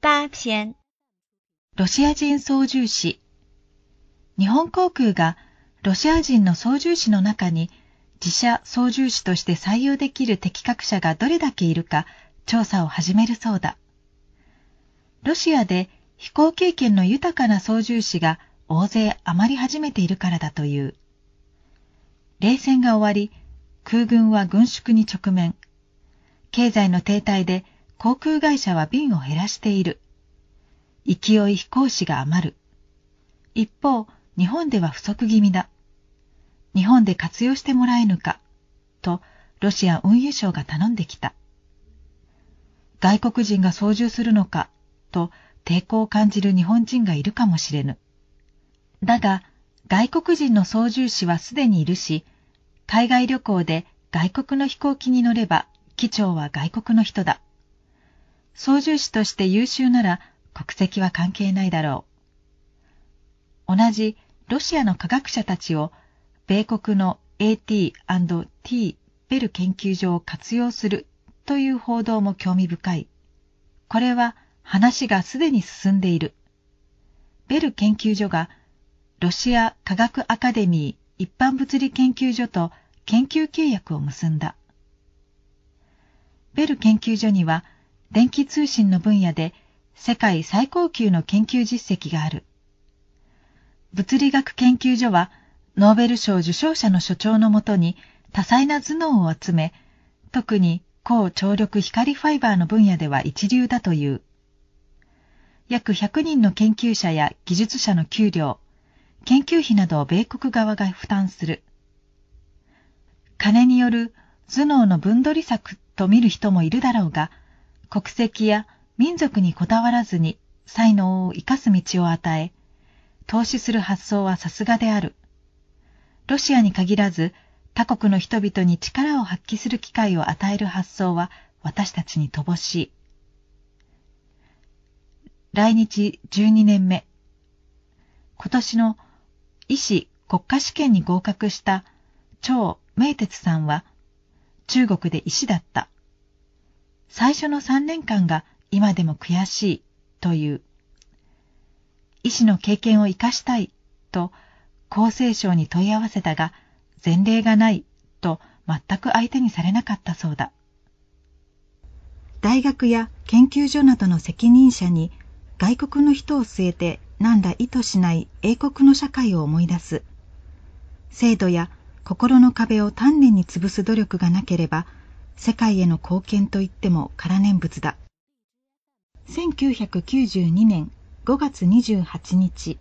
八篇ロシア人操縦士日本航空がロシア人の操縦士の中に自社操縦士として採用できる適格者がどれだけいるか調査を始めるそうだ。ロシアで飛行経験の豊かな操縦士が大勢余り始めているからだという。冷戦が終わり、空軍は軍縮に直面。経済の停滞で航空会社は便を減らしている。勢い飛行士が余る。一方、日本では不足気味だ。日本で活用してもらえぬか、とロシア運輸省が頼んできた。外国人が操縦するのか、と抵抗を感じる日本人がいるかもしれぬ。だが、外国人の操縦士はすでにいるし、海外旅行で外国の飛行機に乗れば、機長は外国の人だ。操縦士として優秀なら国籍は関係ないだろう。同じロシアの科学者たちを米国の AT&T ベル研究所を活用するという報道も興味深い。これは話がすでに進んでいる。ベル研究所がロシア科学アカデミー一般物理研究所と研究契約を結んだ。ベル研究所には電気通信の分野で世界最高級の研究実績がある。物理学研究所はノーベル賞受賞者の所長のもとに多彩な頭脳を集め、特に高張力光ファイバーの分野では一流だという。約100人の研究者や技術者の給料、研究費などを米国側が負担する。金による頭脳の分取り策と見る人もいるだろうが、国籍や民族にこだわらずに才能を生かす道を与え、投資する発想はさすがである。ロシアに限らず他国の人々に力を発揮する機会を与える発想は私たちに乏しい。来日12年目。今年の医師国家試験に合格した張明哲さんは中国で医師だった。最初の3年間が今でも悔しいという。医師の経験を生かしたいと厚生省に問い合わせたが前例がないと全く相手にされなかったそうだ。大学や研究所などの責任者に外国の人を据えて何ら意図しない英国の社会を思い出す。制度や心の壁を丹念に潰す努力がなければ世界への貢献といっても空念仏だ。1992年5月28日